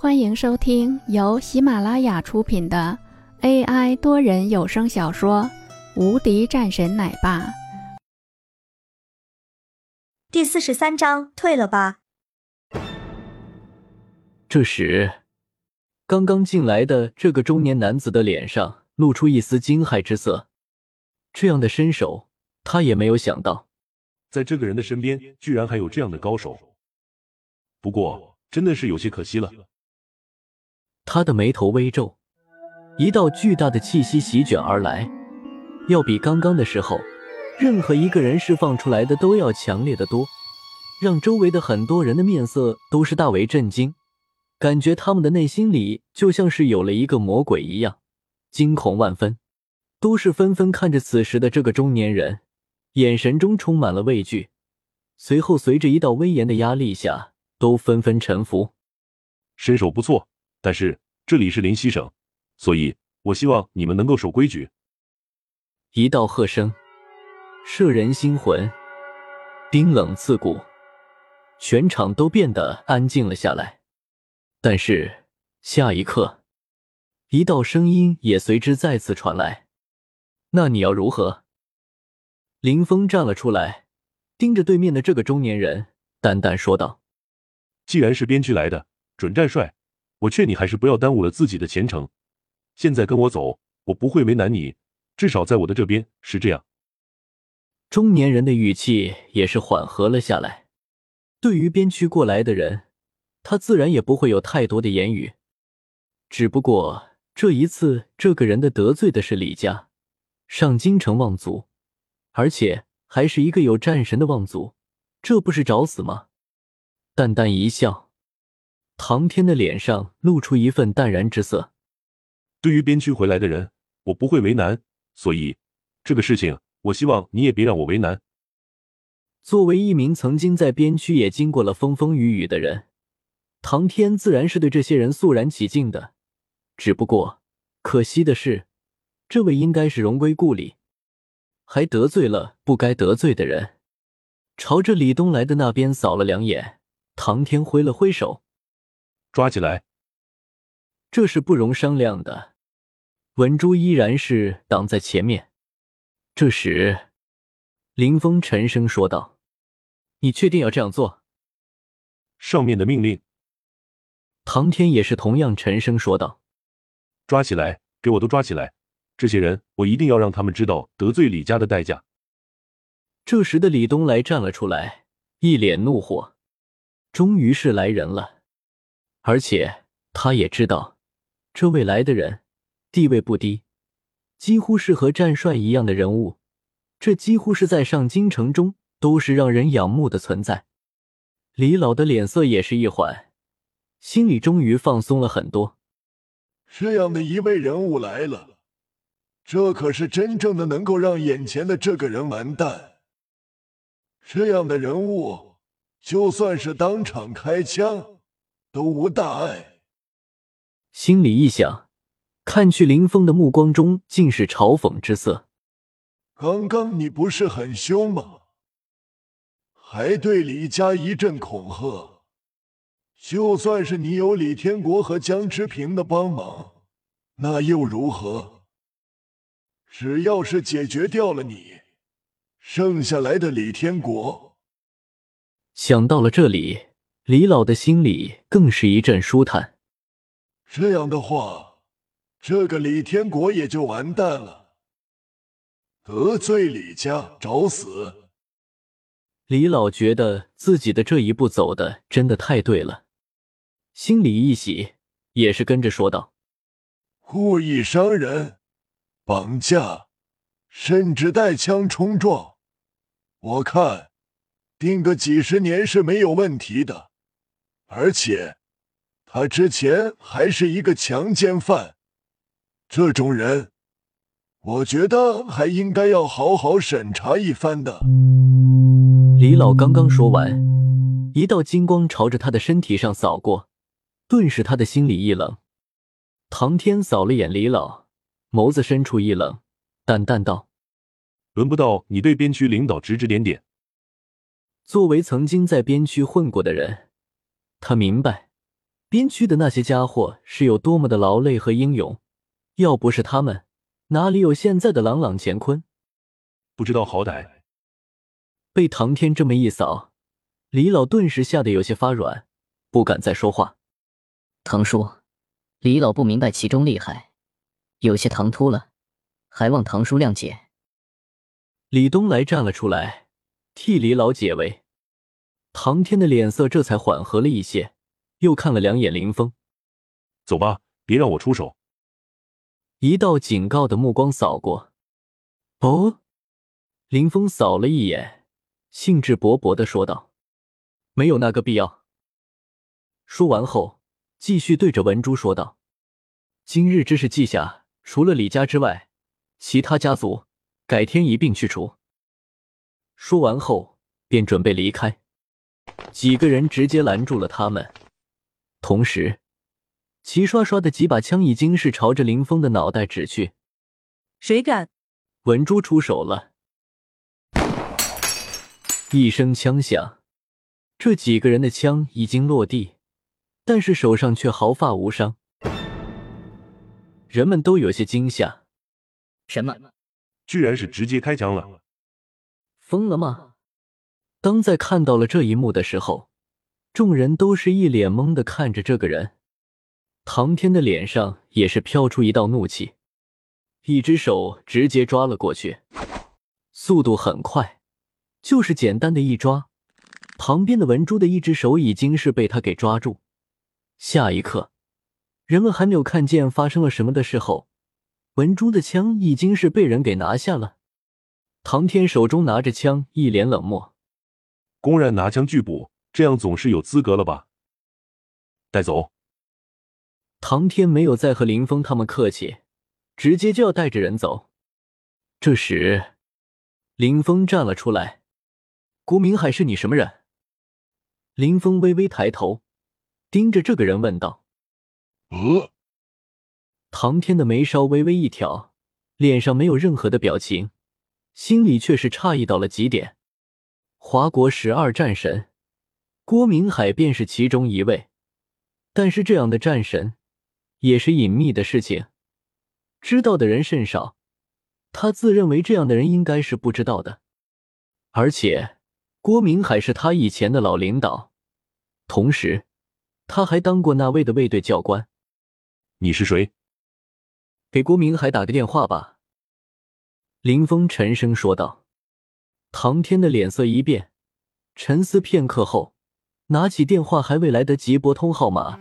欢迎收听由喜马拉雅出品的 AI 多人有声小说《无敌战神奶爸》第四十三章，退了吧。这时，刚刚进来的这个中年男子的脸上露出一丝惊骇之色。这样的身手，他也没有想到，在这个人的身边居然还有这样的高手。不过，真的是有些可惜了。他的眉头微皱，一道巨大的气息席卷而来，要比刚刚的时候任何一个人释放出来的都要强烈的多，让周围的很多人的面色都是大为震惊，感觉他们的内心里就像是有了一个魔鬼一样，惊恐万分，都是纷纷看着此时的这个中年人，眼神中充满了畏惧，随后随着一道威严的压力下，都纷纷臣服。身手不错。但是这里是临溪省，所以我希望你们能够守规矩。一道喝声，摄人心魂，冰冷刺骨，全场都变得安静了下来。但是下一刻，一道声音也随之再次传来：“那你要如何？”林峰站了出来，盯着对面的这个中年人，淡淡说道：“既然是边区来的准战帅。”我劝你还是不要耽误了自己的前程。现在跟我走，我不会为难你，至少在我的这边是这样。中年人的语气也是缓和了下来。对于边区过来的人，他自然也不会有太多的言语。只不过这一次，这个人的得罪的是李家上京城望族，而且还是一个有战神的望族，这不是找死吗？淡淡一笑。唐天的脸上露出一份淡然之色。对于边区回来的人，我不会为难，所以这个事情，我希望你也别让我为难。作为一名曾经在边区也经过了风风雨雨的人，唐天自然是对这些人肃然起敬的。只不过可惜的是，这位应该是荣归故里，还得罪了不该得罪的人。朝着李东来的那边扫了两眼，唐天挥了挥手。抓起来！这是不容商量的。文珠依然是挡在前面。这时，林峰沉声说道：“你确定要这样做？”上面的命令。唐天也是同样沉声说道：“抓起来，给我都抓起来！这些人，我一定要让他们知道得罪李家的代价。”这时的李东来站了出来，一脸怒火：“终于是来人了！”而且他也知道，这位来的人地位不低，几乎是和战帅一样的人物，这几乎是在上京城中都是让人仰慕的存在。李老的脸色也是一缓，心里终于放松了很多。这样的一位人物来了，这可是真正的能够让眼前的这个人完蛋。这样的人物，就算是当场开枪。都无大碍。心里一想，看去林峰的目光中尽是嘲讽之色。刚刚你不是很凶吗？还对李家一阵恐吓。就算是你有李天国和江之平的帮忙，那又如何？只要是解决掉了你，剩下来的李天国。想到了这里。李老的心里更是一阵舒坦。这样的话，这个李天国也就完蛋了。得罪李家，找死！李老觉得自己的这一步走的真的太对了，心里一喜，也是跟着说道：“故意伤人、绑架，甚至带枪冲撞，我看定个几十年是没有问题的。”而且，他之前还是一个强奸犯，这种人，我觉得还应该要好好审查一番的。李老刚刚说完，一道金光朝着他的身体上扫过，顿时他的心里一冷。唐天扫了眼李老，眸子深处一冷，淡淡道：“轮不到你对边区领导指指点点。”作为曾经在边区混过的人。他明白，边区的那些家伙是有多么的劳累和英勇，要不是他们，哪里有现在的朗朗乾坤？不知道好歹。被唐天这么一扫，李老顿时吓得有些发软，不敢再说话。唐叔，李老不明白其中厉害，有些唐突了，还望唐叔谅解。李东来站了出来，替李老解围。唐天的脸色这才缓和了一些，又看了两眼林峰，走吧，别让我出手。一道警告的目光扫过。哦，林峰扫了一眼，兴致勃勃的说道：“没有那个必要。”说完后，继续对着文珠说道：“今日之事记下，除了李家之外，其他家族改天一并去除。”说完后，便准备离开。几个人直接拦住了他们，同时，齐刷刷的几把枪已经是朝着林峰的脑袋指去。谁敢？文珠出手了，一声枪响，这几个人的枪已经落地，但是手上却毫发无伤。人们都有些惊吓，什么？居然是直接开枪了？疯了吗？当在看到了这一幕的时候，众人都是一脸懵的看着这个人。唐天的脸上也是飘出一道怒气，一只手直接抓了过去，速度很快，就是简单的一抓，旁边的文珠的一只手已经是被他给抓住。下一刻，人们还没有看见发生了什么的时候，文珠的枪已经是被人给拿下了。唐天手中拿着枪，一脸冷漠。公然拿枪拒捕，这样总是有资格了吧？带走。唐天没有再和林峰他们客气，直接就要带着人走。这时，林峰站了出来：“郭明海是你什么人？”林峰微微抬头，盯着这个人问道：“呃。”唐天的眉梢微微一挑，脸上没有任何的表情，心里却是诧异到了极点。华国十二战神，郭明海便是其中一位。但是这样的战神，也是隐秘的事情，知道的人甚少。他自认为这样的人应该是不知道的。而且，郭明海是他以前的老领导，同时，他还当过那位的卫队教官。你是谁？给郭明海打个电话吧。”林峰沉声说道。唐天的脸色一变，沉思片刻后，拿起电话，还未来得及拨通号码，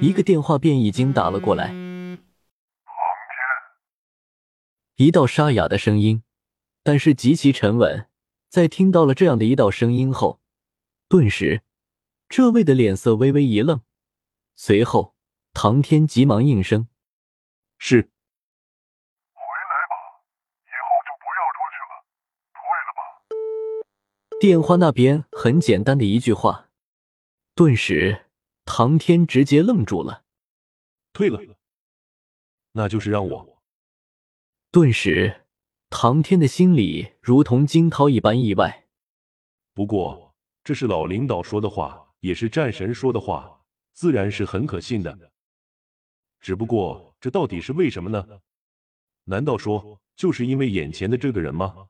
一个电话便已经打了过来。唐天，一道沙哑的声音，但是极其沉稳。在听到了这样的一道声音后，顿时，这位的脸色微微一愣，随后，唐天急忙应声：“是。”电话那边很简单的一句话，顿时唐天直接愣住了。退了，那就是让我。顿时，唐天的心里如同惊涛一般意外。不过，这是老领导说的话，也是战神说的话，自然是很可信的。只不过，这到底是为什么呢？难道说就是因为眼前的这个人吗？